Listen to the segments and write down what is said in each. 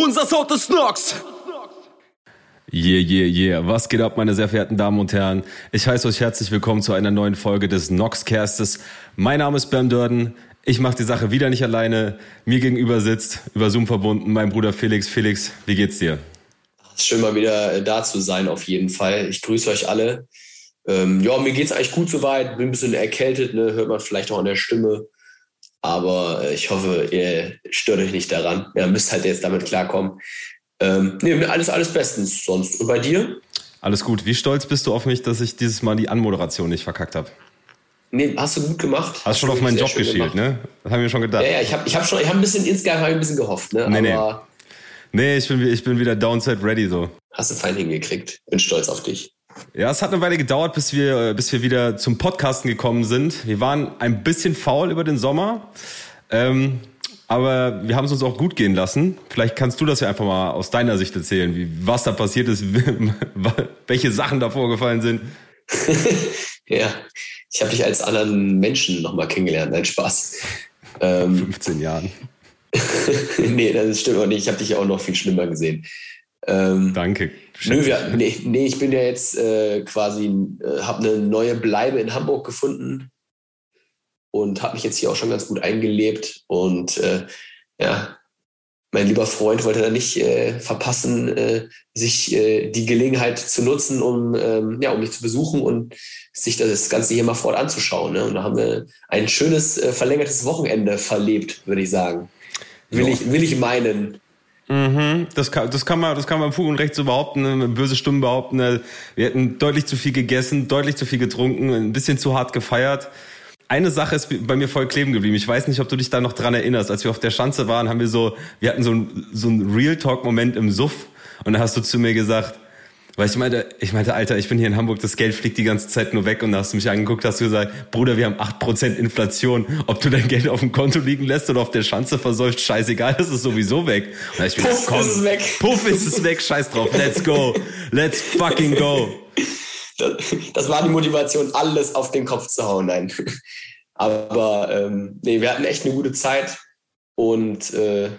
Unser Sound ist Nox. Yeah, yeah, yeah. Was geht ab, meine sehr verehrten Damen und Herren? Ich heiße euch herzlich willkommen zu einer neuen Folge des Noxcastes. Mein Name ist Bam Durden. Ich mache die Sache wieder nicht alleine. Mir gegenüber sitzt, über Zoom verbunden, mein Bruder Felix. Felix, wie geht's dir? Schön mal wieder äh, da zu sein, auf jeden Fall. Ich grüße euch alle. Ähm, ja, mir geht's eigentlich gut soweit. Bin ein bisschen erkältet, ne? hört man vielleicht auch an der Stimme. Aber äh, ich hoffe, ihr stört euch nicht daran. Ihr müsst halt jetzt damit klarkommen. Ähm, nee, alles, alles bestens sonst. Und bei dir? Alles gut. Wie stolz bist du auf mich, dass ich dieses Mal die Anmoderation nicht verkackt habe? Nee, hast du gut gemacht. Hast schon auf meinen Job geschielt, ne? Das haben wir schon gedacht. Ja, ja ich habe ich hab schon, ich habe ein bisschen, insgeheim ein bisschen gehofft, ne? Nee, Aber nee. Nee, ich bin, ich bin wieder downside ready so. Hast du fein hingekriegt. Bin stolz auf dich. Ja, es hat eine Weile gedauert, bis wir, bis wir wieder zum Podcasten gekommen sind. Wir waren ein bisschen faul über den Sommer. Ähm, aber wir haben es uns auch gut gehen lassen. Vielleicht kannst du das ja einfach mal aus deiner Sicht erzählen, wie, was da passiert ist, welche Sachen da vorgefallen sind. ja, ich habe dich als anderen Menschen nochmal kennengelernt. Nein, Spaß. Ähm, 15 Jahren. nee, das stimmt auch nicht. Ich habe dich ja auch noch viel schlimmer gesehen. Ähm, Danke. Nö, wir, nee, nee, ich bin ja jetzt äh, quasi, äh, habe eine neue Bleibe in Hamburg gefunden und habe mich jetzt hier auch schon ganz gut eingelebt. Und äh, ja, mein lieber Freund wollte da nicht äh, verpassen, äh, sich äh, die Gelegenheit zu nutzen, um, ähm, ja, um mich zu besuchen und sich das Ganze hier mal fort anzuschauen. Ne? Und da haben wir ein schönes verlängertes Wochenende verlebt, würde ich sagen. Will, ich, will ich meinen. Mhm, das, kann, das, kann man, das kann man Fug und Recht so behaupten, ne? böse Stimmen behaupten. Ne? Wir hätten deutlich zu viel gegessen, deutlich zu viel getrunken, ein bisschen zu hart gefeiert. Eine Sache ist bei mir voll kleben geblieben. Ich weiß nicht, ob du dich da noch dran erinnerst. Als wir auf der Schanze waren, haben wir so, wir hatten so ein, so ein Real Talk Moment im Suff. Und da hast du zu mir gesagt, weil ich meinte, ich meinte, Alter, ich bin hier in Hamburg, das Geld fliegt die ganze Zeit nur weg und da hast du mich angeguckt, hast du gesagt, Bruder, wir haben acht Prozent Inflation. Ob du dein Geld auf dem Konto liegen lässt oder auf der Schanze versäuft, scheißegal, das ist sowieso weg. Und ich bin, Puff komm, ist es weg. Puff ist es weg, scheiß drauf, let's go. Let's fucking go. Das, das war die Motivation, alles auf den Kopf zu hauen, nein. Aber ähm, nee, wir hatten echt eine gute Zeit und äh,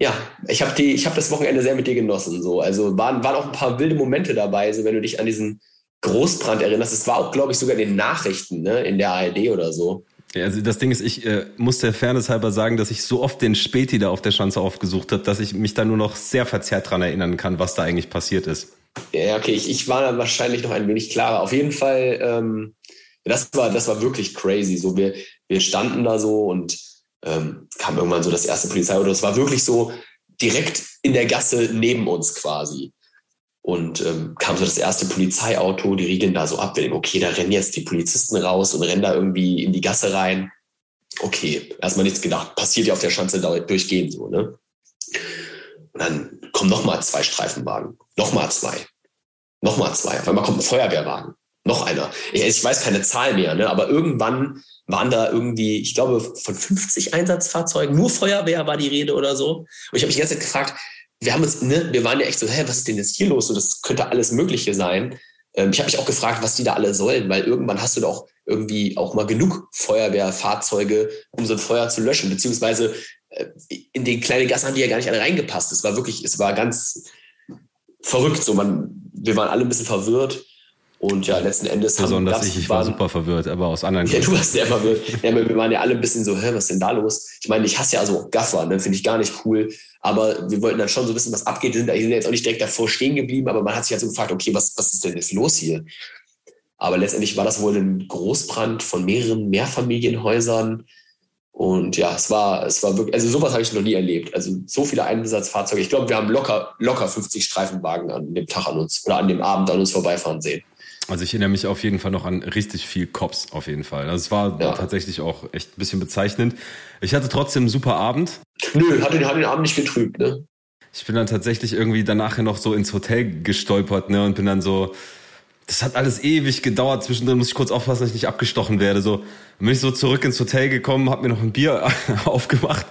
ja, ich habe die, ich habe das Wochenende sehr mit dir genossen. So, also waren, waren auch ein paar wilde Momente dabei. So, wenn du dich an diesen Großbrand erinnerst, es war auch, glaube ich, sogar in den Nachrichten, ne, in der ARD oder so. Ja, also das Ding ist, ich äh, muss der Fairness halber sagen, dass ich so oft den Späti da auf der Schanze aufgesucht habe, dass ich mich da nur noch sehr verzerrt dran erinnern kann, was da eigentlich passiert ist. Ja, okay, ich, ich war dann wahrscheinlich noch ein wenig klarer. Auf jeden Fall, ähm, das war, das war wirklich crazy. So, wir, wir standen da so und ähm, kam irgendwann so das erste Polizeiauto. Das war wirklich so direkt in der Gasse neben uns quasi. Und ähm, kam so das erste Polizeiauto, die riegeln da so ab. Wir denken, okay, da rennen jetzt die Polizisten raus und rennen da irgendwie in die Gasse rein. Okay, erstmal nichts gedacht. Passiert ja auf der Schanze durchgehend so, ne? Und dann kommen nochmal zwei Streifenwagen. Nochmal zwei. Nochmal zwei. Auf einmal kommt ein Feuerwehrwagen. Noch einer. Ich, ich weiß keine Zahl mehr, ne? aber irgendwann waren da irgendwie, ich glaube, von 50 Einsatzfahrzeugen, nur Feuerwehr war die Rede oder so. Und ich habe mich die ganze Zeit gefragt, wir haben uns, ne, wir waren ja echt so, hä, was ist denn jetzt hier los? So, das könnte alles Mögliche sein. Ähm, ich habe mich auch gefragt, was die da alle sollen, weil irgendwann hast du doch irgendwie auch mal genug Feuerwehrfahrzeuge, um so ein Feuer zu löschen, beziehungsweise äh, in den kleinen Gassen haben die ja gar nicht alle reingepasst. Es war wirklich, es war ganz verrückt. So, man, wir waren alle ein bisschen verwirrt. Und ja, letzten Endes. Besonders haben, ich, ich war super verwirrt, aber aus anderen Gründen. Ja, du warst sehr verwirrt. Ja, wir waren ja alle ein bisschen so, hä, was ist denn da los? Ich meine, ich hasse ja so Gaffer, ne, finde ich gar nicht cool. Aber wir wollten dann schon so ein bisschen was abgeht. Wir sind, sind jetzt auch nicht direkt davor stehen geblieben, aber man hat sich halt so gefragt, okay, was, was ist denn jetzt los hier? Aber letztendlich war das wohl ein Großbrand von mehreren Mehrfamilienhäusern. Und ja, es war, es war wirklich, also sowas habe ich noch nie erlebt. Also so viele Einsatzfahrzeuge. Ich glaube, wir haben locker, locker 50 Streifenwagen an dem Tag an uns oder an dem Abend an uns vorbeifahren sehen. Also ich erinnere mich auf jeden Fall noch an richtig viel Cops auf jeden Fall. Also es war ja. tatsächlich auch echt ein bisschen bezeichnend. Ich hatte trotzdem einen super Abend. Nö, hat den, hat den Abend nicht getrübt, ne? Ich bin dann tatsächlich irgendwie danach noch so ins Hotel gestolpert, ne? Und bin dann so, das hat alles ewig gedauert. Zwischendrin muss ich kurz aufpassen, dass ich nicht abgestochen werde. So dann bin ich so zurück ins Hotel gekommen, hab mir noch ein Bier aufgemacht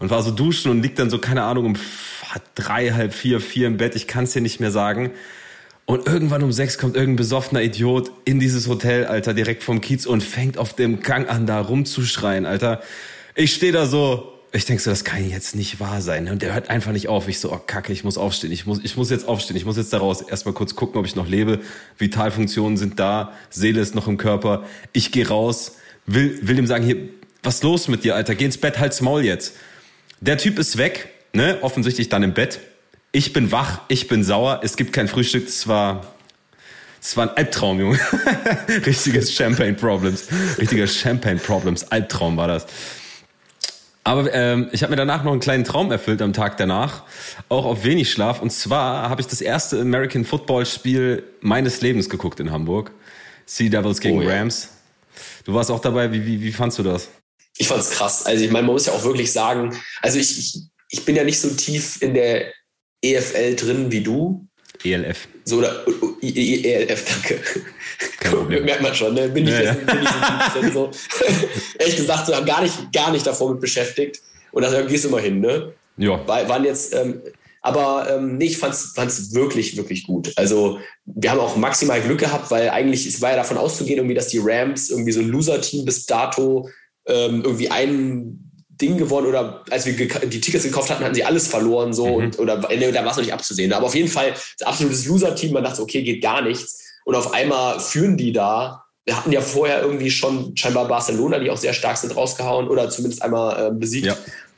und war so duschen und liegt dann so, keine Ahnung, um drei, halb vier, vier im Bett. Ich kann es dir nicht mehr sagen. Und irgendwann um sechs kommt irgendein besoffener Idiot in dieses Hotel, Alter, direkt vom Kiez und fängt auf dem Gang an, da rumzuschreien, Alter. Ich stehe da so, Ich denke so, das kann jetzt nicht wahr sein. Und der hört einfach nicht auf. Ich so, oh Kacke, ich muss aufstehen. Ich muss, ich muss jetzt aufstehen. Ich muss jetzt daraus erstmal kurz gucken, ob ich noch lebe. Vitalfunktionen sind da. Seele ist noch im Körper. Ich gehe raus. Will, will ihm sagen, hier, was los mit dir, Alter? Geh ins Bett, halt's Maul jetzt. Der Typ ist weg, ne? Offensichtlich dann im Bett. Ich bin wach, ich bin sauer. Es gibt kein Frühstück. Es war, es war ein Albtraum, Junge. Richtiges Champagne Problems. Richtiger Champagne Problems. Albtraum war das. Aber ähm, ich habe mir danach noch einen kleinen Traum erfüllt am Tag danach, auch auf wenig Schlaf. Und zwar habe ich das erste American Football Spiel meines Lebens geguckt in Hamburg. Sea Devils gegen oh, ja. Rams. Du warst auch dabei. Wie, wie, wie fandst du das? Ich fand's krass. Also ich meine, man muss ja auch wirklich sagen, also ich, ich, ich bin ja nicht so tief in der EFL drin wie du. ELF. So, oder ELF, danke. Kein Problem. Merkt man schon, ne? Bin ich, ja, jetzt, bin ich so. Ehrlich gesagt, so gar nicht, gar nicht davor mit beschäftigt. Und da gehst du immer hin, ne? Ja. Waren jetzt, ähm, aber ähm, nee, ich fand's, fand's wirklich, wirklich gut. Also wir haben auch maximal Glück gehabt, weil eigentlich es war ja davon auszugehen, irgendwie, dass die Rams irgendwie so ein Loser-Team bis dato ähm, irgendwie ein Ding gewonnen oder als wir die Tickets gekauft hatten, hatten sie alles verloren so mhm. und oder nee, da war es noch nicht abzusehen. Aber auf jeden Fall das absolutes Loser-Team. Man dachte, okay, geht gar nichts. Und auf einmal führen die da. Wir hatten ja vorher irgendwie schon scheinbar Barcelona, die auch sehr stark sind, rausgehauen oder zumindest einmal äh, besiegt. Ja.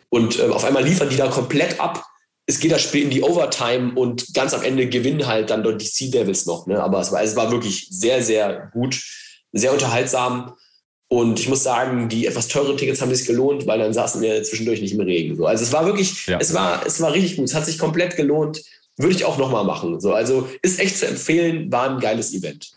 Und äh, auf einmal liefern die da komplett ab. Es geht das Spiel in die Overtime und ganz am Ende gewinnen halt dann dort die Sea Devils noch. Ne? Aber es war, es war wirklich sehr, sehr gut, sehr unterhaltsam. Und ich muss sagen, die etwas teureren Tickets haben sich gelohnt, weil dann saßen wir zwischendurch nicht im Regen. So. Also es war wirklich, ja. es war, es war richtig gut. Es hat sich komplett gelohnt. Würde ich auch nochmal machen. So. Also ist echt zu empfehlen, war ein geiles Event.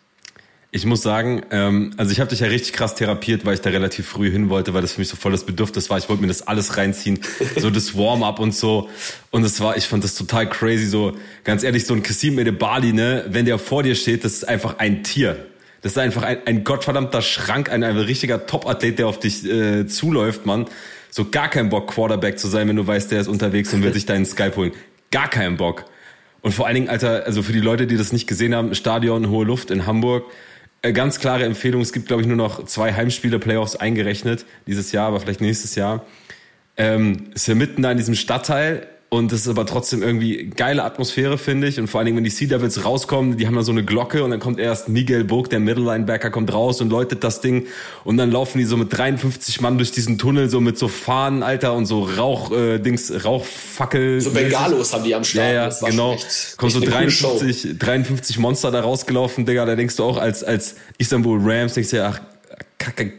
Ich muss sagen, ähm, also ich habe dich ja richtig krass therapiert, weil ich da relativ früh hin wollte, weil das für mich so voll das Bedürfnis war. Ich wollte mir das alles reinziehen, so das Warm-up und so. Und es war, ich fand das total crazy. So ganz ehrlich, so ein Kassim Bali, ne, wenn der vor dir steht, das ist einfach ein Tier. Das ist einfach ein, ein gottverdammter Schrank, ein, ein richtiger Top-Athlet, der auf dich äh, zuläuft, Mann. So gar keinen Bock, Quarterback zu sein, wenn du weißt, der ist unterwegs und will sich deinen Skype holen. Gar keinen Bock. Und vor allen Dingen, Alter, also für die Leute, die das nicht gesehen haben, Stadion, hohe Luft in Hamburg. Äh, ganz klare Empfehlung. Es gibt, glaube ich, nur noch zwei Heimspiele, Playoffs eingerechnet dieses Jahr, aber vielleicht nächstes Jahr. Ähm, ist ja mitten da in diesem Stadtteil und es ist aber trotzdem irgendwie geile Atmosphäre, finde ich. Und vor allen Dingen, wenn die Sea Devils rauskommen, die haben da so eine Glocke und dann kommt erst Miguel Burg, der Middle Linebacker, kommt raus und läutet das Ding. Und dann laufen die so mit 53 Mann durch diesen Tunnel, so mit so Fahnen, Alter, und so Rauch, äh, Dings, Rauchfackel. So Bengalos haben die am Start. Ja, ja, genau. Echt, kommt so 53, 53 Monster da rausgelaufen, Digga. Da denkst du auch als, als Istanbul Rams, denkst du ja, ach,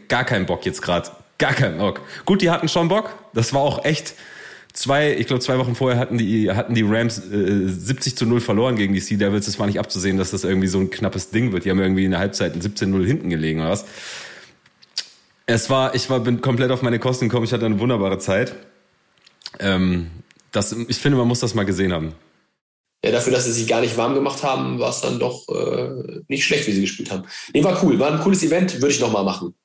gar keinen Bock jetzt gerade. Gar keinen Bock. Gut, die hatten schon Bock. Das war auch echt, zwei, ich glaube zwei Wochen vorher hatten die, hatten die Rams äh, 70 zu 0 verloren gegen die Sea Devils. Das war nicht abzusehen, dass das irgendwie so ein knappes Ding wird. Die haben irgendwie in der Halbzeit 17-0 hinten gelegen oder was. Es war, ich war, bin komplett auf meine Kosten gekommen. Ich hatte eine wunderbare Zeit. Ähm, das, ich finde, man muss das mal gesehen haben. Ja, dafür, dass sie sich gar nicht warm gemacht haben, war es dann doch äh, nicht schlecht, wie sie gespielt haben. Nee, war cool. War ein cooles Event, würde ich nochmal machen.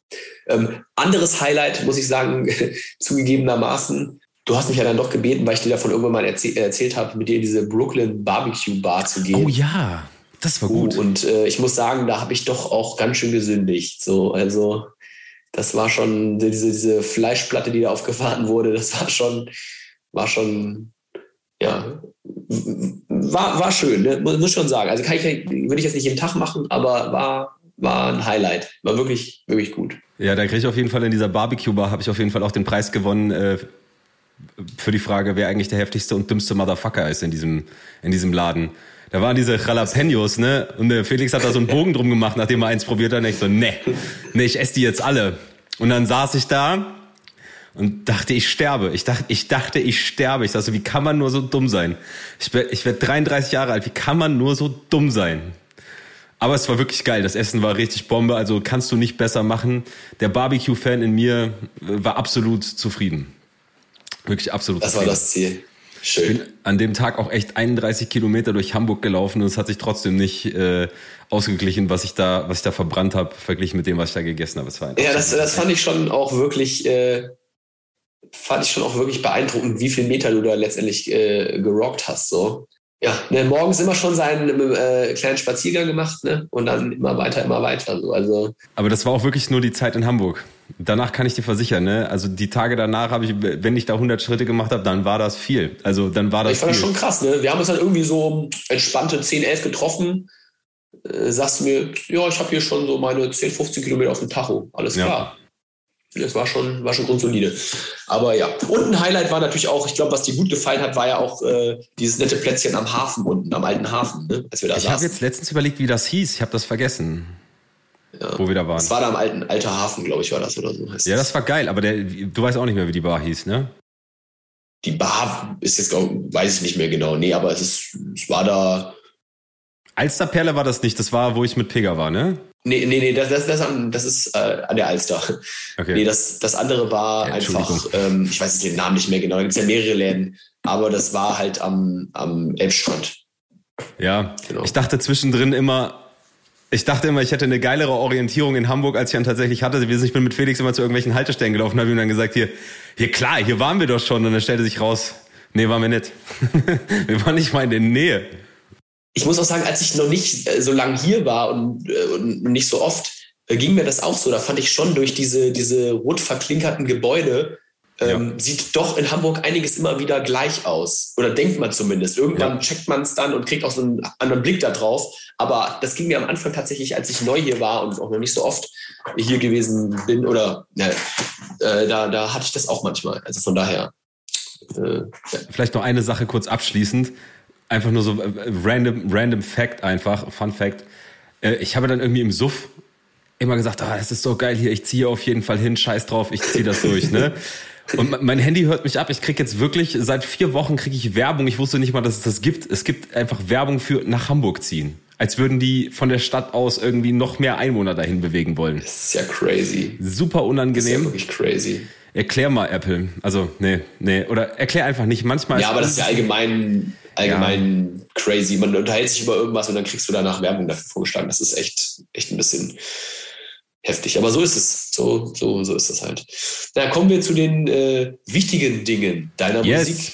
Ähm, anderes Highlight, muss ich sagen, zugegebenermaßen, Du hast mich ja dann doch gebeten, weil ich dir davon irgendwann mal erzäh erzählt habe, mit dir in diese Brooklyn Barbecue Bar zu gehen. Oh ja, das war gut. Uh, und äh, ich muss sagen, da habe ich doch auch ganz schön gesündigt. So, also das war schon diese, diese Fleischplatte, die da aufgefahren wurde. Das war schon, war schon, ja, war, war schön. Ne? Muss, muss schon sagen. Also kann ich, würde ich jetzt nicht jeden Tag machen, aber war, war ein Highlight. War wirklich, wirklich gut. Ja, da kriege ich auf jeden Fall in dieser Barbecue-Bar, habe ich auf jeden Fall auch den Preis gewonnen äh, für die Frage, wer eigentlich der heftigste und dümmste Motherfucker ist in diesem, in diesem Laden. Da waren diese Jalapenos, ne? Und der Felix hat da so einen Bogen drum gemacht, nachdem er eins probiert hat. Und ich so, ne, ne, ich esse die jetzt alle. Und dann saß ich da und dachte, ich sterbe. Ich dachte, ich dachte, ich sterbe. Ich dachte, wie kann man nur so dumm sein? Ich werde ich werd 33 Jahre alt. Wie kann man nur so dumm sein? Aber es war wirklich geil. Das Essen war richtig Bombe. Also kannst du nicht besser machen. Der Barbecue-Fan in mir war absolut zufrieden. Wirklich absolut. Das war das Ziel. Schön. Ich bin an dem Tag auch echt 31 Kilometer durch Hamburg gelaufen und es hat sich trotzdem nicht äh, ausgeglichen, was ich da, was ich da verbrannt habe, verglichen mit dem, was ich da gegessen habe. Es war ja, das, das fand ich schon auch wirklich, äh, fand ich schon auch wirklich beeindruckend, wie viel Meter du da letztendlich äh, gerockt hast. So. ja, ne, morgens immer schon seinen äh, kleinen Spaziergang gemacht, ne? Und dann immer weiter, immer weiter. So. Also, Aber das war auch wirklich nur die Zeit in Hamburg. Danach kann ich dir versichern, ne? Also die Tage danach habe ich, wenn ich da 100 Schritte gemacht habe, dann war das viel. Also dann war das ich fand viel. das schon krass, ne? Wir haben uns dann irgendwie so entspannte 10, 11 getroffen. Äh, sagst du mir, ja, ich habe hier schon so meine 10, 15 Kilometer auf dem Tacho. Alles Ja. klar. Das war schon, war schon grundsolide. Aber ja. Und ein Highlight war natürlich auch, ich glaube, was dir gut gefallen hat, war ja auch äh, dieses nette Plätzchen am Hafen unten, am alten Hafen, ne? als wir da ich habe jetzt letztens überlegt, wie das hieß. Ich habe das vergessen, ja. wo wir da waren. Das war da am alten alter Hafen, glaube ich, war das oder so. Heißt Ja, das war geil, aber der, du weißt auch nicht mehr, wie die Bar hieß, ne? Die Bar ist jetzt, weiß ich nicht mehr genau. Nee, aber es, ist, es war da. Alsterperle war das nicht, das war, wo ich mit Pega war, ne? Nee, nee, nee, das, das, das, das ist äh, an der Alster. Okay. Nee, das, das andere war Ja, einfach, ähm, ich weiß jetzt den Namen nicht mehr genau, da gibt es ja mehrere Läden, aber das war halt am, am Elbstrand. ja, Genau. ich dachte zwischendrin immer, ich dachte immer, ich hätte eine geilere Orientierung in Hamburg, als ich dann tatsächlich hatte. Ich bin mit Felix immer zu irgendwelchen Haltestellen gelaufen, habe ihm dann gesagt, hier, hier klar, hier waren wir doch schon. Und dann stellte sich raus, nee, waren wir nicht. wir waren nicht mal in der Nähe. Ich muss auch sagen, als ich noch nicht äh, so lange hier war und, äh, und nicht so oft, äh, ging mir das auch so. Da fand ich schon durch diese, diese rot verklinkerten Gebäude, ähm, sieht doch in Hamburg einiges immer wieder gleich aus. Oder denkt man zumindest. Irgendwann Ja. checkt man es dann und kriegt auch so einen anderen Blick da drauf. Aber das ging mir am Anfang tatsächlich, als ich neu hier war und auch noch nicht so oft hier gewesen bin. Oder ja, äh, da, da hatte ich das auch manchmal. Also von daher. Äh, ja. Vielleicht noch eine Sache kurz abschließend. Einfach nur so äh, random, random Fact einfach, Fun Fact. Äh, Ich habe dann irgendwie im Suff immer gesagt, ah, das ist so geil hier, ich ziehe auf jeden Fall hin, scheiß drauf, ich ziehe das durch, ne? Und me- mein Handy hört mich ab. Ich krieg jetzt wirklich, seit vier Wochen kriege ich Werbung. Ich wusste nicht mal, dass es das gibt. Es gibt einfach Werbung für nach Hamburg ziehen. Als würden die von der Stadt aus irgendwie noch mehr Einwohner dahin bewegen wollen. Das ist ja crazy. Super Das ist ja unangenehm. wirklich crazy. Erklär mal Apple. Also, nee, nee. Oder erklär einfach nicht. Manchmal Ja, aber das ist ja allgemein, allgemein crazy. Man unterhält sich über irgendwas und dann kriegst du danach Werbung dafür vorgeschlagen. Das ist echt, echt ein bisschen heftig. Aber so ist es. So, so, so ist es halt. Na, kommen wir zu den äh, wichtigen Dingen deiner Yes. Musik.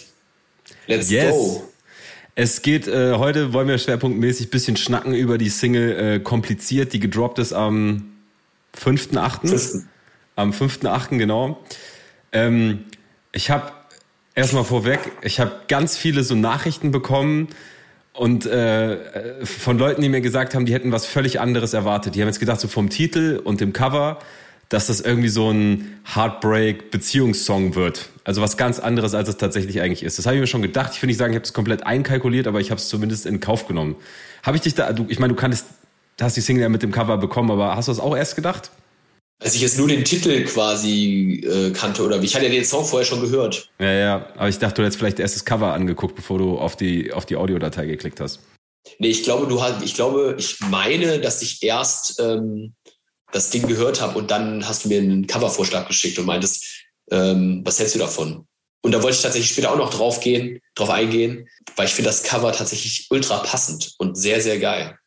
Let's Yes. go. Es geht, äh, heute wollen wir schwerpunktmäßig bisschen schnacken über die Single äh, Kompliziert, die gedroppt ist am 5.8. Fünften. Am 5.8. genau. Ähm, ich habe erstmal vorweg, ich habe ganz viele so Nachrichten bekommen und äh, von Leuten, die mir gesagt haben, die hätten was völlig anderes erwartet. Die haben jetzt gedacht, so vom Titel und dem Cover, dass das irgendwie so ein Heartbreak-Beziehungssong wird. Also was ganz anderes, als es tatsächlich eigentlich ist. Das habe ich mir schon gedacht. Ich will nicht sagen, ich habe es komplett einkalkuliert, aber ich habe es zumindest in Kauf genommen. Habe ich dich da, du, ich meine, du kanntest, hast die Single ja mit dem Cover bekommen, aber hast du das auch erst gedacht? Als ich jetzt nur den Titel quasi äh, kannte oder wie, ich hatte ja den Song vorher schon gehört. Ja, ja, aber ich dachte, du hättest vielleicht erst das Cover angeguckt, bevor du auf die, auf die Audiodatei geklickt hast. Nee, ich glaube, du hast, ich glaube, ich meine, dass ich erst ähm, das Ding gehört habe und dann hast du mir einen Covervorschlag geschickt und meintest, ähm, was hältst du davon? Und da wollte ich tatsächlich später auch noch drauf gehen, drauf eingehen, weil ich finde das Cover tatsächlich ultra passend und sehr, sehr geil.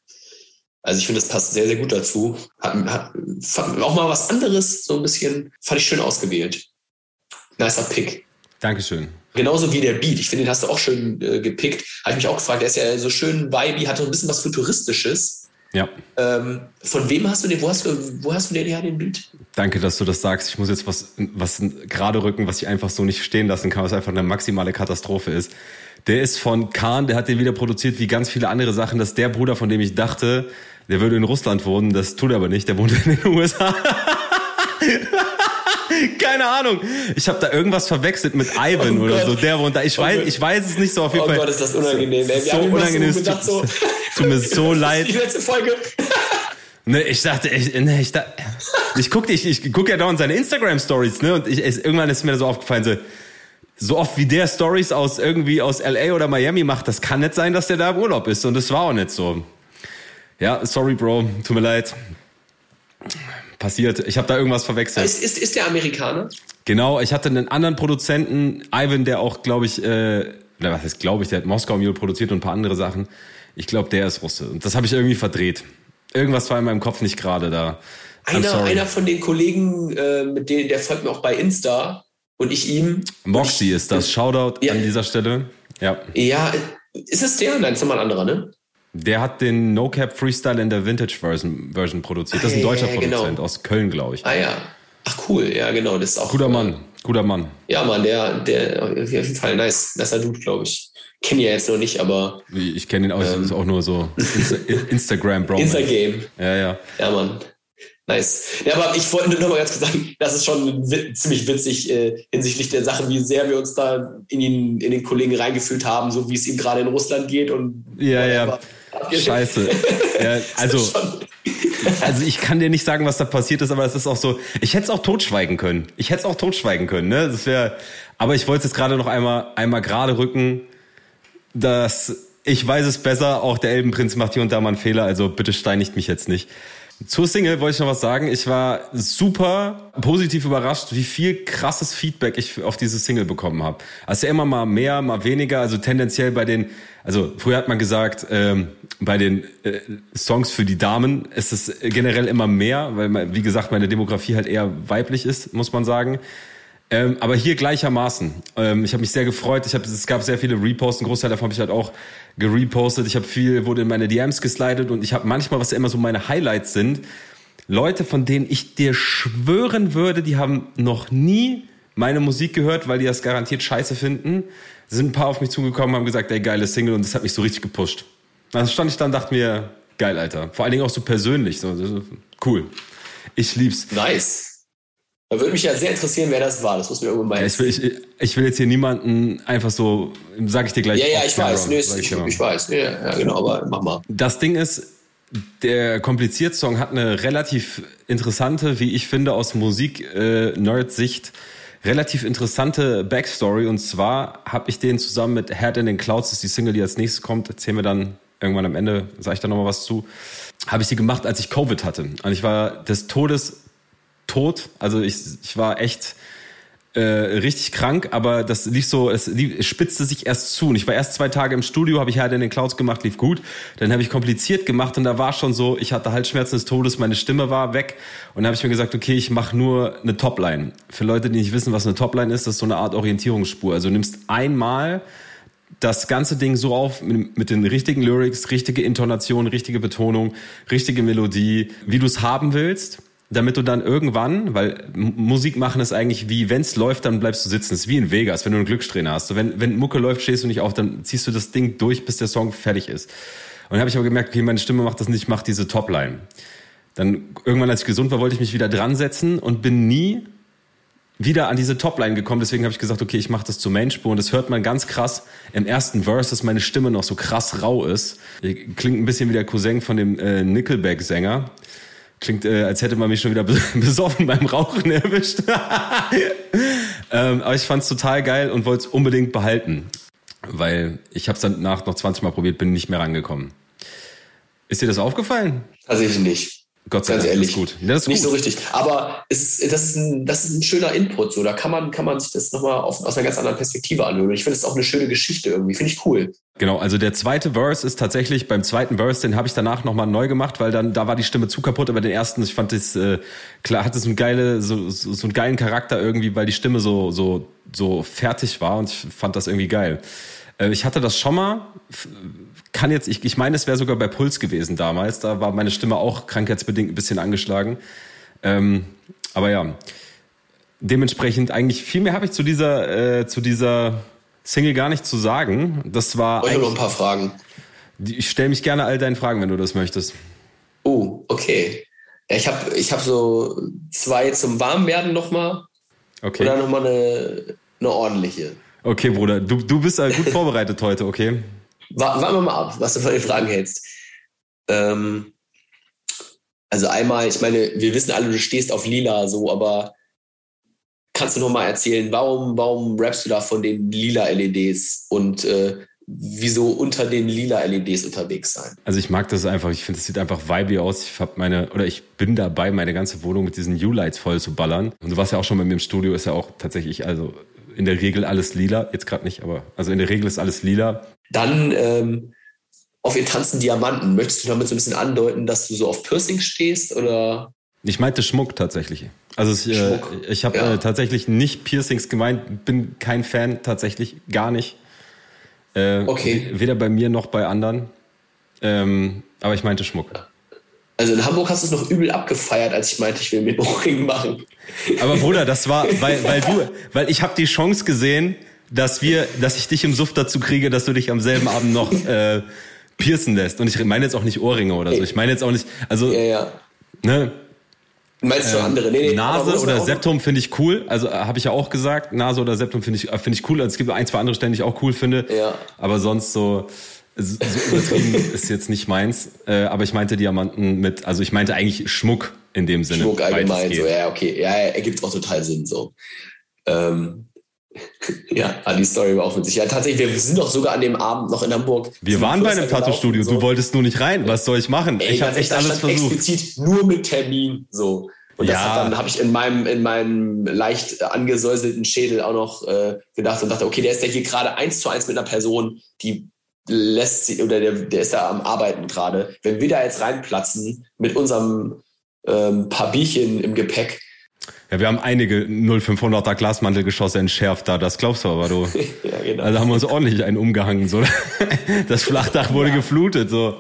Also ich finde, das passt sehr, sehr gut dazu. Hat, hat auch mal was anderes, so ein bisschen, fand ich schön ausgewählt. Nicer Pick. Dankeschön. Genauso wie der Beat. Ich finde, den hast du auch schön äh, gepickt. Habe ich mich auch gefragt, der ist ja so schön vibey, hat so ein bisschen was Futuristisches. Ja, Ähm, von wem hast du den, wo hast du, wo hast du den her, den Beat? danke, dass du das sagst. Ich muss jetzt was, was gerade rücken, was ich einfach so nicht stehen lassen kann, was einfach eine maximale Katastrophe ist. Der ist von Kahn, der hat den wieder produziert wie ganz viele andere Sachen. Das ist der Bruder, von dem ich dachte, der würde in Russland wohnen. Das tut er aber nicht. Der wohnt in den USA. Keine Ahnung. Ich habe da irgendwas verwechselt mit Ivan Oh oder Gott. so. Der wohnt da. Ich Oh weiß, ich weiß es nicht so auf jeden Oh Fall. Gott, ist das unangenehm. ey. Wir So unangenehm. So gedacht, so, tut, mir so leid. Die letzte Folge. Ne, ich dachte, ich, ne, ich, da, ich guck, ich, ich guck ja dauernd seine Instagram Stories, ne, und ich, irgendwann ist mir so aufgefallen, so, so oft wie der Stories aus irgendwie aus LA oder Miami macht, das kann nicht sein, dass der da im Urlaub ist, und das war auch nicht so. Ja, sorry, Bro, tut mir leid. Passiert. Ich habe da irgendwas verwechselt. Ist, ist, ist der Amerikaner? Genau, ich hatte einen anderen Produzenten, Ivan, der auch, glaube ich, äh, oder was heißt, glaube ich, der hat Moskau Mule produziert und ein paar andere Sachen. Ich glaube, der ist Russe. Und das habe ich irgendwie verdreht. Irgendwas war in meinem Kopf nicht gerade da. I'm Einer, sorry. einer von den Kollegen, äh, mit denen, der folgt mir auch bei Insta und ich ihm. Moxie ist das. Shoutout Ja. an dieser Stelle. Ja. Ja, Ist es der? Nein, ist nochmal ein anderer, ne? Der hat den No Cap Freestyle in der Vintage Version, Version produziert. Das ist ein deutscher ja, genau. Produzent aus Köln, glaube ich. Ah ja. Ach cool, ja genau. Das ist auch. Guter Mann, guter Mann. Ja, Mann, der, der auf jeden Fall nice, nicer Dude, glaube ich. Kenne ihn ja jetzt noch nicht, aber. Ich kenne ihn auch, ähm, ist auch nur so Insta Instagram Bro. Instagram. Ja, ja. Ja, Mann. Nice. Ja, aber ich wollte nur noch mal ganz kurz sagen, das ist schon ziemlich witzig äh, hinsichtlich der Sache, wie sehr wir uns da in den, in den Kollegen reingefühlt haben, so wie es ihm gerade in Russland geht und. Ja, ja. Scheiße. ja, also, also ich kann dir nicht sagen, was da passiert ist, aber es ist auch so, ich hätte es auch totschweigen können. Ich hätte es auch totschweigen können, ne? Das wäre, aber ich wollte es jetzt gerade noch einmal, einmal gerade rücken, dass ich weiß es besser, auch der Elbenprinz macht hier und da mal einen Fehler, also bitte steinigt mich jetzt nicht. Zur Single wollte ich noch was sagen. Ich war super positiv überrascht, wie viel krasses Feedback ich auf diese Single bekommen habe. Also immer mal mehr, mal weniger. Also tendenziell bei den, also früher hat man gesagt, ähm, bei den äh, Songs für die Damen ist es generell immer mehr, weil, wie gesagt, meine Demografie halt eher weiblich ist, muss man sagen. Ähm, aber hier gleichermaßen. Ähm, ich habe mich sehr gefreut. Ich hab, es gab sehr viele Reposts. Ein Großteil davon habe ich halt auch gerepostet. Ich habe viel, wurde in meine DMs geslidet und ich habe manchmal, was ja immer so meine Highlights sind, Leute, von denen ich dir schwören würde, die haben noch nie meine Musik gehört, weil die das garantiert scheiße finden. Sind ein paar auf mich zugekommen, haben gesagt, ey, geile Single und das hat mich so richtig gepusht. Dann stand ich dann, dachte mir, geil, Alter. Vor allen Dingen auch so persönlich. So, cool. Ich lieb's. Nice. Da würde mich ja sehr interessieren, wer das war. Das muss mir irgendwann mal. Ja, ich, will, ich, ich, will jetzt hier niemanden einfach so, sag ich dir gleich. Ja, ja, ich weiß. Nee, ich, ich, weiß. Ja, ja, genau, aber mach mal. Das Ding ist, der Kompliziert-Song hat eine relativ interessante, wie ich finde, aus Musik-Nerd-Sicht, äh, relativ interessante Backstory. Und zwar habe ich den zusammen mit Head in den Clouds, das ist die Single, die als nächstes kommt, erzählen wir dann irgendwann am Ende, sage ich da nochmal was zu, habe ich die gemacht, als ich Covid hatte. Und ich war des Todes tot. Also ich, ich war echt äh, richtig krank, aber das lief so, es, lief, es spitzte sich erst zu. Und ich war erst zwei Tage im Studio, habe ich halt in den Clouds gemacht, lief gut. Dann habe ich kompliziert gemacht und da war schon so, ich hatte Halsschmerzen des Todes, meine Stimme war weg. Und dann habe ich mir gesagt, okay, ich mache nur eine Topline. Für Leute, die nicht wissen, was eine Topline ist, das ist so eine Art Orientierungsspur. Also du nimmst einmal das ganze Ding so auf mit, mit, den richtigen Lyrics, richtige Intonation, richtige Betonung, richtige Melodie, wie du es haben willst damit du dann irgendwann, weil Musik machen ist eigentlich wie, wenn es läuft, dann bleibst du sitzen. Das ist wie in Vegas, wenn du einen Glückssträhne hast. So, wenn, wenn Mucke läuft, stehst du nicht auf, dann ziehst du das Ding durch, bis der Song fertig ist. Und dann habe ich aber gemerkt, okay, meine Stimme macht das nicht, macht diese Topline. Dann irgendwann, als ich gesund war, wollte ich mich wieder dran setzen und bin nie wieder an diese Topline gekommen. Deswegen habe ich gesagt, okay, ich mache das zur Mainspur. Und das hört man ganz krass im ersten Verse, dass meine Stimme noch so krass rau ist. Klingt ein bisschen wie der Cousin von dem äh, Nickelback-Sänger. Klingt, äh, als hätte man mich schon wieder besoffen beim Rauchen erwischt. ähm, aber ich fand es total geil und wollte es unbedingt behalten. Weil ich habe es dann nach noch 20 Mal probiert, bin nicht mehr rangekommen. Ist dir das aufgefallen? Tatsächlich nicht. Gott sei Dank, ehrlich, das gut. Das ist nicht gut. so richtig. Aber es das, ist ein, das ist ein schöner Input. So. Da kann man, kann man sich das nochmal aus einer ganz anderen Perspektive anhören. Ich finde es auch eine schöne Geschichte irgendwie. Finde ich cool. Genau, also der zweite Verse ist tatsächlich beim zweiten Verse, den habe ich danach nochmal neu gemacht, weil dann da war die Stimme zu kaputt, aber den ersten, ich fand das äh, klar, hatte so einen geile, so, so, so einen geilen Charakter irgendwie, weil die Stimme so so so fertig war und ich fand das irgendwie geil. Äh, ich hatte das schon mal, kann jetzt, ich, ich meine, es wäre sogar bei Puls gewesen damals. Da war meine Stimme auch krankheitsbedingt ein bisschen angeschlagen. Ähm, aber ja, dementsprechend eigentlich viel mehr habe ich zu dieser, äh, zu dieser Single gar nicht zu sagen. Das war. Ich habe noch ein paar Fragen. Ich stelle mich gerne all deinen Fragen, wenn du das möchtest. Oh, okay. Ich habe ich hab so zwei zum Warmwerden nochmal. Okay. Oder nochmal eine, eine ordentliche. Okay, Bruder, du, du bist gut vorbereitet heute, okay? Warten wir mal ab, was du von den Fragen hältst. Ähm, also einmal, ich meine, wir wissen alle, du stehst auf Lila so, aber kannst du noch mal erzählen, warum, warum rappst du da von den lila LEDs und äh, wieso unter den lila LEDs unterwegs sein? Also ich mag das einfach, ich finde, es sieht einfach vibey aus. Ich habe meine, oder ich bin dabei, meine ganze Wohnung mit diesen U-Lights voll zu ballern. Und du warst ja auch schon bei mir im Studio, ist ja auch tatsächlich, also in der Regel alles lila, jetzt gerade nicht, aber also in der Regel ist alles lila. Dann ähm, auf ihr tanzen Diamanten. Möchtest du damit so ein bisschen andeuten, dass du so auf Piercing stehst oder? Ich meinte Schmuck tatsächlich. Also ich, äh, ich habe ja. äh, tatsächlich nicht Piercings gemeint, bin kein Fan tatsächlich, gar nicht. Äh, okay. Weder bei mir noch bei anderen. Ähm, aber ich meinte Schmuck. Also in Hamburg hast du es noch übel abgefeiert, als ich meinte, ich will mir Ohrring machen. Aber Bruder, das war, weil, weil du, weil ich habe die Chance gesehen, dass wir, dass ich dich im Suff dazu kriege, dass du dich am selben Abend noch äh, piercen lässt. Und ich meine jetzt auch nicht Ohrringe oder so. Ich meine jetzt auch nicht, also, ja, ja. ne? Meinst du ähm, andere? Nee, nee, Nase oder Septum finde ich cool. Also äh, habe ich ja auch gesagt, Nase oder Septum finde ich, äh, finde ich cool. Also es gibt ein, zwei andere Stellen, die ich auch cool finde. Ja. Aber sonst so, so übertrieben ist jetzt nicht meins. Äh, aber ich meinte Diamanten mit, also ich meinte eigentlich Schmuck in dem Sinne. Schmuck allgemein, so, ja, okay. Ja, ergibt auch total Sinn, so. Ähm, ja, die Story war auch witzig. Ja, tatsächlich, wir sind doch sogar an dem Abend noch in Hamburg. Wir waren bei einem Tattoo-Studio. So. Du wolltest nur nicht rein. Was soll ich machen? Ey, ich habe echt alles versucht. Explizit nur mit Termin, so. Und ja. dann habe ich in meinem, in meinem leicht angesäuselten Schädel auch noch äh, gedacht und dachte, okay, der ist ja hier gerade eins zu eins mit einer Person, die lässt sie, oder der, der ist da am Arbeiten gerade. Wenn wir da jetzt reinplatzen mit unserem ähm, paar Bierchen im Gepäck, ja, wir haben einige 0500er Glasmantelgeschosse entschärft da, das glaubst du aber, du. ja, genau. Also haben wir uns ordentlich einen umgehangen, so. Das Flachdach wurde ja. geflutet, so.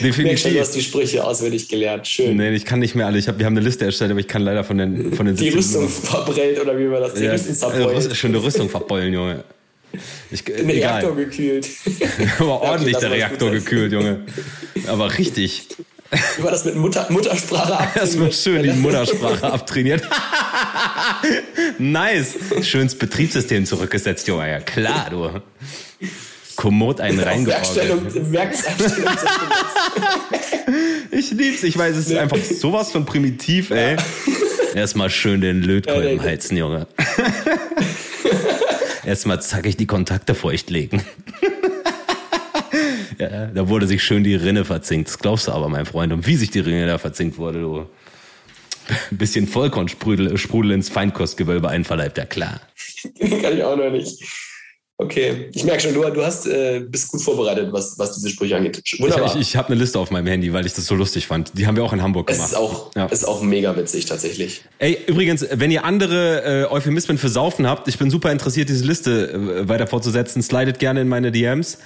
Definitiv. du hast die Sprüche auswendig gelernt, schön. Nee, ich kann nicht mehr alle. Ich hab, wir haben eine Liste erstellt, aber ich kann leider von den, von den Die Rüstung verbrellt, oder wie war das? Die ja, Rüstung zerbeulen. Äh, schöne Rüstung verbeulen, Junge. Ich, Den egal. Reaktor gekühlt. aber ordentlich der Reaktor gekühlt, Junge. Aber richtig. Wie war das mit Mutter, Muttersprache abtrainiert? Erstmal schön die Muttersprache abtrainiert. nice. Schönes Betriebssystem zurückgesetzt, Junge. Ja, klar, du. Kommod einen reingeordnet. Werkseinstellung ich lieb's. Ich weiß, es ist einfach sowas von primitiv, ey. Erstmal schön den Lötkolben ja, heizen, Junge. Erstmal zackig die Kontakte feuchtlegen. Ja, da wurde sich schön die Rinne verzinkt. Das glaubst du aber, mein Freund. Und wie sich die Rinne da verzinkt wurde, du. Ein bisschen Vollkornsprudel Sprudel ins Feinkostgewölbe einverleibt, ja klar. Kann ich auch noch nicht. Okay, ich merke schon, du, du hast, äh, bist gut vorbereitet, was, was diese Sprüche angeht. Wunderbar. Ich, ich, ich habe eine Liste auf meinem Handy, weil ich das so lustig fand. Die haben wir auch in Hamburg gemacht. Es ist auch, ja. ist auch mega witzig tatsächlich. Ey, übrigens, wenn ihr andere äh, Euphemismen für Saufen habt, ich bin super interessiert, diese Liste äh, weiter fortzusetzen. Slidet gerne in meine DMs.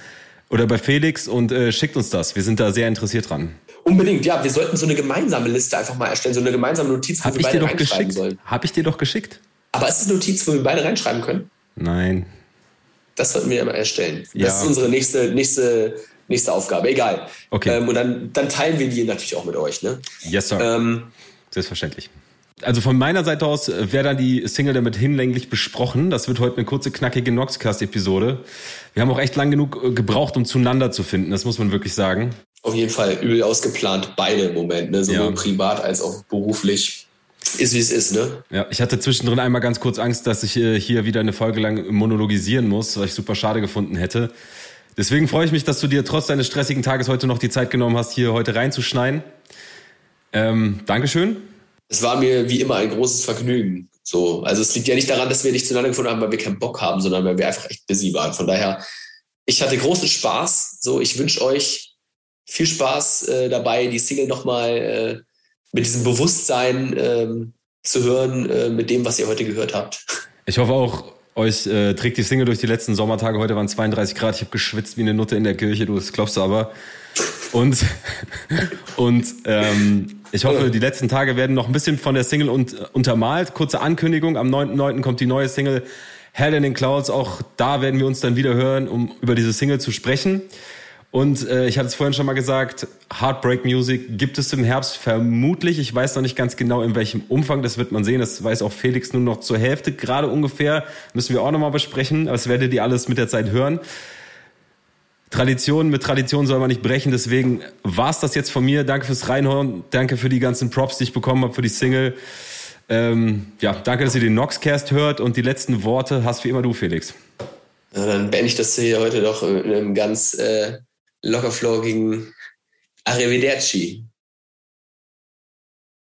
Oder bei Felix und äh, schickt uns das. Wir sind da sehr interessiert dran. Unbedingt, ja. Wir sollten so eine gemeinsame Liste einfach mal erstellen, so eine gemeinsame Notiz, wo wir beide reinschreiben geschickt? sollen. Hab ich dir doch geschickt. Aber ist es eine Notiz, wo wir beide reinschreiben können? Nein. Das sollten wir immer erstellen. Ja. Das ist unsere nächste, nächste, nächste Aufgabe. Egal. Okay. Ähm, und dann, dann teilen wir die natürlich auch mit euch, ne? Yes, sir. Ähm, Selbstverständlich. Also von meiner Seite aus äh, wäre dann die Single damit hinlänglich besprochen. Das wird heute eine kurze, knackige Noxcast-Episode. Wir haben auch echt lang genug äh, gebraucht, um zueinander zu finden. Das muss man wirklich sagen. Auf jeden Fall übel ausgeplant, beide im Moment, ne? sowohl ja. privat als auch beruflich. Ist wie es ist, ne? Ja, ich hatte zwischendrin einmal ganz kurz Angst, dass ich äh, hier wieder eine Folge lang monologisieren muss, was ich super schade gefunden hätte. Deswegen freue ich mich, dass du dir trotz deines stressigen Tages heute noch die Zeit genommen hast, hier heute reinzuschneiden. Ähm, Dankeschön es war mir wie immer ein großes Vergnügen. So, also es liegt ja nicht daran, dass wir nicht zueinander gefunden haben, weil wir keinen Bock haben, sondern weil wir einfach echt busy waren. Von daher, ich hatte großen Spaß. So, ich wünsche euch viel Spaß äh, dabei, die Single nochmal äh, mit diesem Bewusstsein ähm, zu hören, äh, mit dem, was ihr heute gehört habt. Ich hoffe auch, euch äh, trägt die Single durch die letzten Sommertage. Heute waren 32 Grad. Ich habe geschwitzt wie eine Nutte in der Kirche. Du, das glaubst du aber. Und, und ähm, ich hoffe, die letzten Tage werden noch ein bisschen von der Single und, untermalt. Kurze Ankündigung, am 9.9. kommt die neue Single Hell in den Clouds. Auch da werden wir uns dann wieder hören, um über diese Single zu sprechen. Und äh, ich hatte es vorhin schon mal gesagt, Heartbreak Music gibt es im Herbst vermutlich. Ich weiß noch nicht ganz genau, in welchem Umfang. Das wird man sehen. Das weiß auch Felix nur noch zur Hälfte gerade ungefähr. Müssen wir auch nochmal besprechen. Aber das werdet ihr alles mit der Zeit hören. Tradition mit Tradition soll man nicht brechen. Deswegen war's das jetzt von mir. Danke fürs Reinhören. Danke für die ganzen Props, die ich bekommen habe für die Single. Ähm, ja, danke, dass ihr den Noxcast hört. Und die letzten Worte hast wie immer du, Felix. Ja, dann beende ich das hier heute doch in einem ganz äh, lockerflogigen Arrivederci.